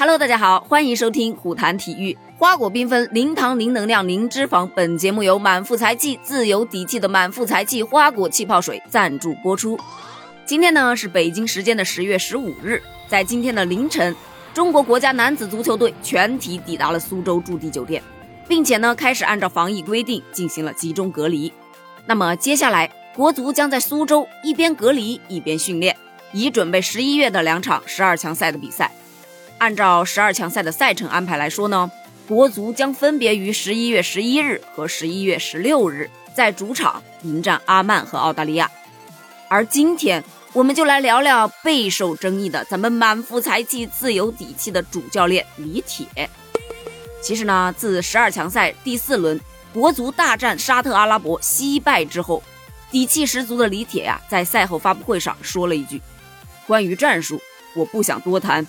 Hello，大家好，欢迎收听虎谈体育。花果缤纷，零糖、零能量、零脂肪。本节目由满腹才气、自有底气的满腹才气花果气泡水赞助播出。今天呢是北京时间的十月十五日，在今天的凌晨，中国国家男子足球队全体抵达了苏州驻地酒店，并且呢开始按照防疫规定进行了集中隔离。那么接下来，国足将在苏州一边隔离一边训练，以准备十一月的两场十二强赛的比赛。按照十二强赛的赛程安排来说呢，国足将分别于十一月十一日和十一月十六日在主场迎战阿曼和澳大利亚。而今天，我们就来聊聊备受争议的咱们满腹才气、自有底气的主教练李铁。其实呢，自十二强赛第四轮国足大战沙特阿拉伯惜败之后，底气十足的李铁呀，在赛后发布会上说了一句：“关于战术，我不想多谈。”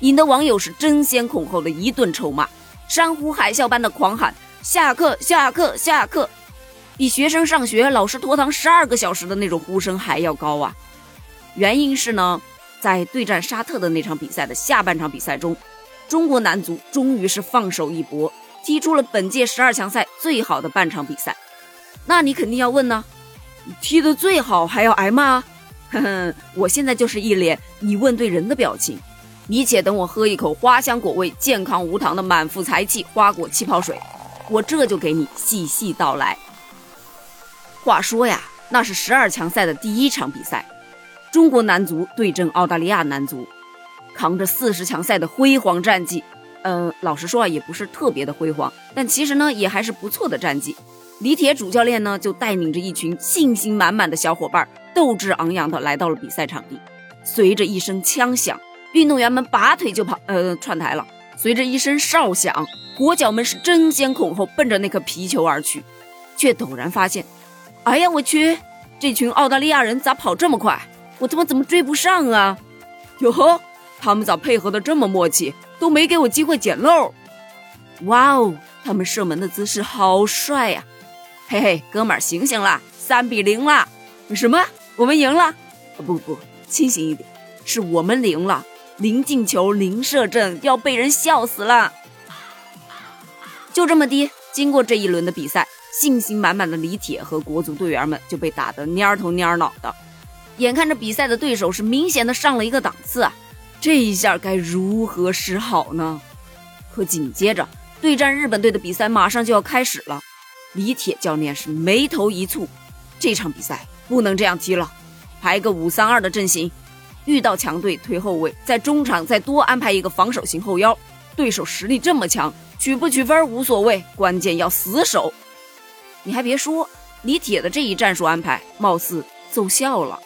引得网友是争先恐后的一顿臭骂，山呼海啸般的狂喊“下课，下课，下课”，比学生上学老师拖堂十二个小时的那种呼声还要高啊！原因是呢，在对战沙特的那场比赛的下半场比赛中，中国男足终于是放手一搏，踢出了本届十二强赛最好的半场比赛。那你肯定要问呢，踢得最好还要挨骂？哼哼，我现在就是一脸你问对人的表情。你且等我喝一口花香果味、健康无糖的满腹才气花果气泡水，我这就给你细细道来。话说呀，那是十二强赛的第一场比赛，中国男足对阵澳大利亚男足，扛着四十强赛的辉煌战绩，嗯，老实说啊，也不是特别的辉煌，但其实呢，也还是不错的战绩。李铁主教练呢，就带领着一群信心满满的小伙伴，斗志昂扬的来到了比赛场地，随着一声枪响。运动员们拔腿就跑，呃，串台了。随着一声哨响，国脚们是争先恐后奔着那颗皮球而去，却陡然发现，哎呀，我去，这群澳大利亚人咋跑这么快？我他妈怎么追不上啊？哟呵，他们咋配合的这么默契，都没给我机会捡漏？哇哦，他们射门的姿势好帅呀！嘿嘿，哥们儿，醒醒啦，三比零啦！什么？我们赢了？不不，清醒一点，是我们赢了。零进球，零射正，要被人笑死了。就这么的，经过这一轮的比赛，信心满满的李铁和国足队员们就被打得蔫头蔫脑的。眼看着比赛的对手是明显的上了一个档次啊，这一下该如何是好呢？可紧接着对战日本队的比赛马上就要开始了，李铁教练是眉头一蹙，这场比赛不能这样踢了，排个五三二的阵型。遇到强队推后卫，在中场再多安排一个防守型后腰。对手实力这么强，取不取分无所谓，关键要死守。你还别说，李铁的这一战术安排貌似奏效了。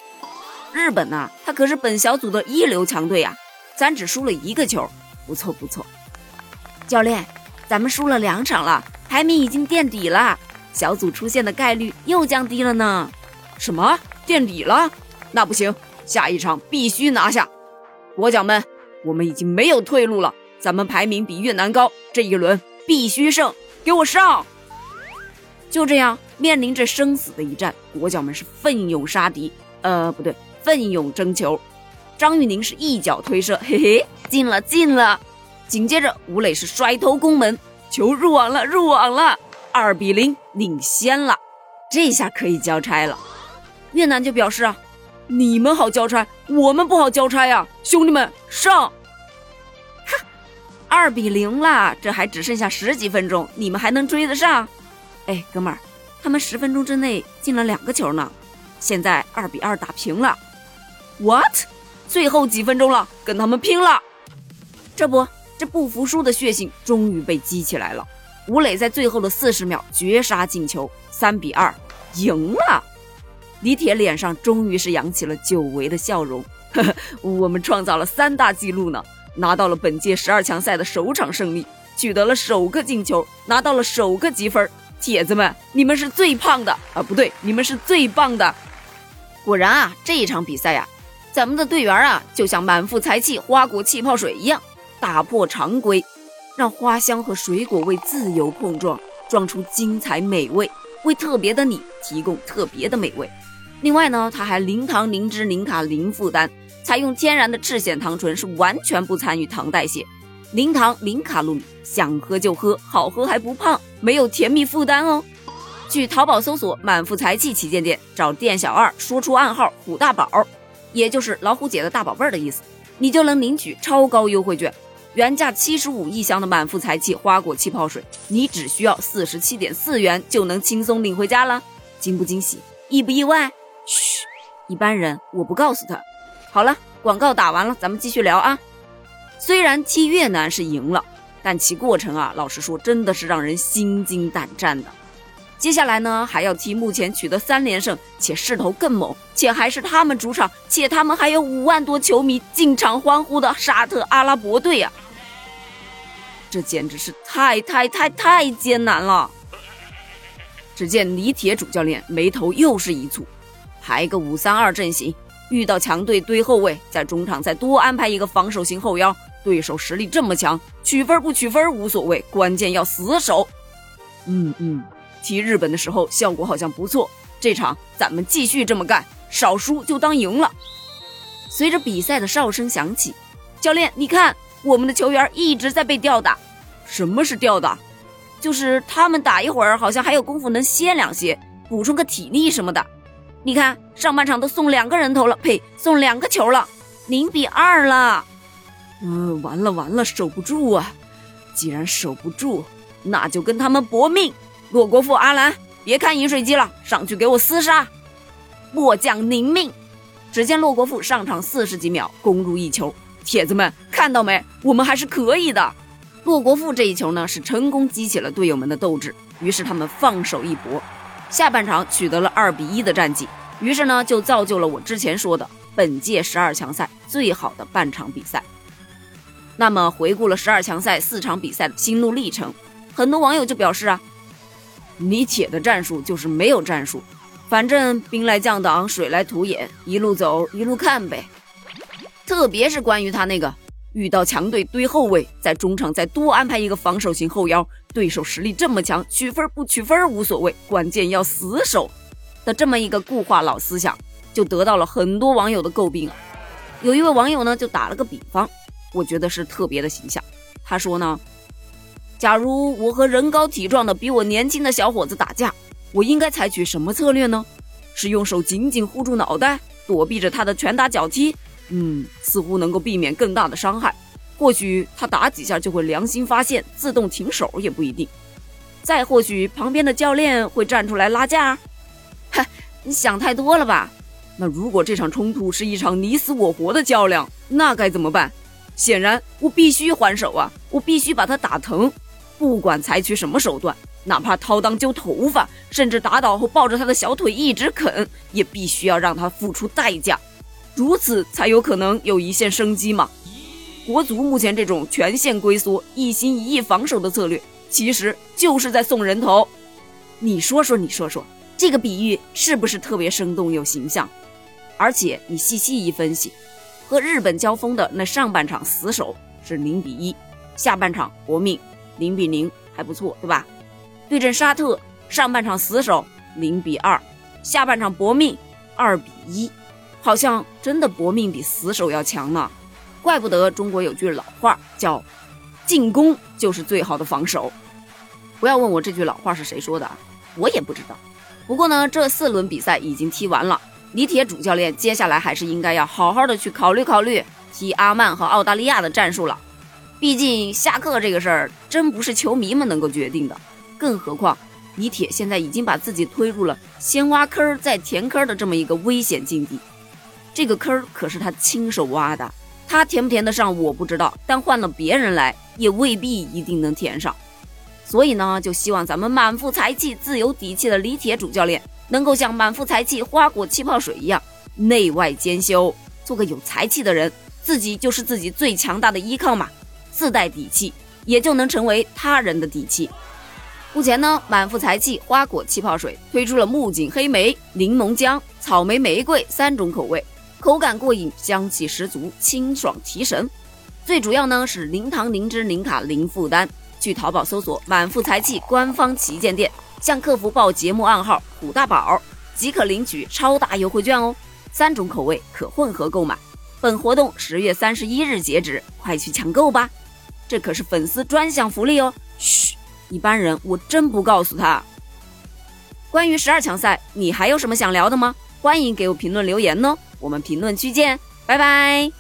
日本呐，他可是本小组的一流强队啊，咱只输了一个球，不错不错。教练，咱们输了两场了，排名已经垫底了，小组出线的概率又降低了呢。什么垫底了？那不行。下一场必须拿下，国脚们，我们已经没有退路了。咱们排名比越南高，这一轮必须胜，给我上！就这样，面临着生死的一战，国脚们是奋勇杀敌，呃，不对，奋勇争球。张玉宁是一脚推射，嘿嘿，进了，进了。紧接着，吴磊是甩头攻门，球入网了，入网了，二比零领先了。这下可以交差了。越南就表示啊。你们好交差，我们不好交差呀！兄弟们，上！哈，二比零啦，这还只剩下十几分钟，你们还能追得上？哎，哥们儿，他们十分钟之内进了两个球呢，现在二比二打平了。What？最后几分钟了，跟他们拼了！这不，这不服输的血性终于被激起来了。吴磊在最后的四十秒绝杀进球，三比二赢了。李铁脸上终于是扬起了久违的笑容，呵呵，我们创造了三大纪录呢，拿到了本届十二强赛的首场胜利，取得了首个进球，拿到了首个积分。铁子们，你们是最胖的啊，不对，你们是最棒的。果然啊，这一场比赛呀，咱们的队员啊，就像满腹才气花果气泡水一样，打破常规，让花香和水果味自由碰撞，撞出精彩美味，为特别的你提供特别的美味。另外呢，它还零糖、零脂、零卡、零负担，采用天然的赤藓糖醇，是完全不参与糖代谢，零糖零卡路里，想喝就喝，好喝还不胖，没有甜蜜负担哦。去淘宝搜索“满腹才气”旗舰店，找店小二，说出暗号“虎大宝”，也就是老虎姐的大宝贝儿的意思，你就能领取超高优惠券。原价七十五一箱的满腹才气花果气泡水，你只需要四十七点四元就能轻松领回家了。惊不惊喜？意不意外？嘘，一般人我不告诉他。好了，广告打完了，咱们继续聊啊。虽然踢越南是赢了，但其过程啊，老实说真的是让人心惊胆战的。接下来呢，还要踢目前取得三连胜且势头更猛，且还是他们主场，且他们还有五万多球迷进场欢呼的沙特阿拉伯队啊！这简直是太太太太艰难了。只见李铁主教练眉头又是一蹙，排个五三二阵型，遇到强队堆后卫，在中场再多安排一个防守型后腰。对手实力这么强，取分不取分无所谓，关键要死守。嗯嗯，踢日本的时候效果好像不错，这场咱们继续这么干，少输就当赢了。随着比赛的哨声响起，教练，你看我们的球员一直在被吊打。什么是吊打？就是他们打一会儿，好像还有功夫能歇两歇，补充个体力什么的。你看上半场都送两个人头了，呸，送两个球了，零比二了。嗯，完了完了，守不住啊！既然守不住，那就跟他们搏命。洛国富、阿兰，别看饮水机了，上去给我厮杀！末将宁命。只见洛国富上场四十几秒，攻入一球。铁子们看到没？我们还是可以的。洛国富这一球呢，是成功激起了队友们的斗志，于是他们放手一搏，下半场取得了二比一的战绩。于是呢，就造就了我之前说的本届十二强赛最好的半场比赛。那么回顾了十二强赛四场比赛的心路历程，很多网友就表示啊，李铁的战术就是没有战术，反正兵来将挡，水来土掩，一路走一路看呗。特别是关于他那个遇到强队堆后卫，在中场再多安排一个防守型后腰，对手实力这么强，取分不取分无所谓，关键要死守的这么一个固化老思想，就得到了很多网友的诟病啊。有一位网友呢，就打了个比方。我觉得是特别的形象。他说呢，假如我和人高体壮的比我年轻的小伙子打架，我应该采取什么策略呢？是用手紧紧护住脑袋，躲避着他的拳打脚踢？嗯，似乎能够避免更大的伤害。或许他打几下就会良心发现，自动停手也不一定。再或许旁边的教练会站出来拉架。哈，你想太多了吧？那如果这场冲突是一场你死我活的较量，那该怎么办？显然，我必须还手啊！我必须把他打疼，不管采取什么手段，哪怕掏裆揪头发，甚至打倒后抱着他的小腿一直啃，也必须要让他付出代价，如此才有可能有一线生机嘛！国足目前这种全线龟缩、一心一意防守的策略，其实就是在送人头。你说说，你说说，这个比喻是不是特别生动又形象？而且你细细一分析。和日本交锋的那上半场死守是零比一，下半场搏命零比零还不错，对吧？对阵沙特上半场死守零比二，下半场搏命二比一，好像真的搏命比死守要强呢。怪不得中国有句老话叫“进攻就是最好的防守”。不要问我这句老话是谁说的，我也不知道。不过呢，这四轮比赛已经踢完了。李铁主教练接下来还是应该要好好的去考虑考虑踢阿曼和澳大利亚的战术了，毕竟下课这个事儿真不是球迷们能够决定的，更何况李铁现在已经把自己推入了先挖坑再填坑的这么一个危险境地，这个坑可是他亲手挖的，他填不填得上我不知道，但换了别人来也未必一定能填上，所以呢，就希望咱们满腹才气、自有底气的李铁主教练。能够像满腹才气花果气泡水一样内外兼修，做个有才气的人，自己就是自己最强大的依靠嘛，自带底气，也就能成为他人的底气。目前呢，满腹才气花果气泡水推出了木槿黑莓、柠檬姜、草莓玫瑰三种口味，口感过瘾，香气十足，清爽提神。最主要呢是零糖、零脂、零卡、零负担。去淘宝搜索满腹才气官方旗舰店。向客服报节目暗号“虎大宝”，即可领取超大优惠券哦！三种口味可混合购买。本活动十月三十一日截止，快去抢购吧！这可是粉丝专享福利哦。嘘，一般人我真不告诉他。关于十二强赛，你还有什么想聊的吗？欢迎给我评论留言哦，我们评论区见，拜拜。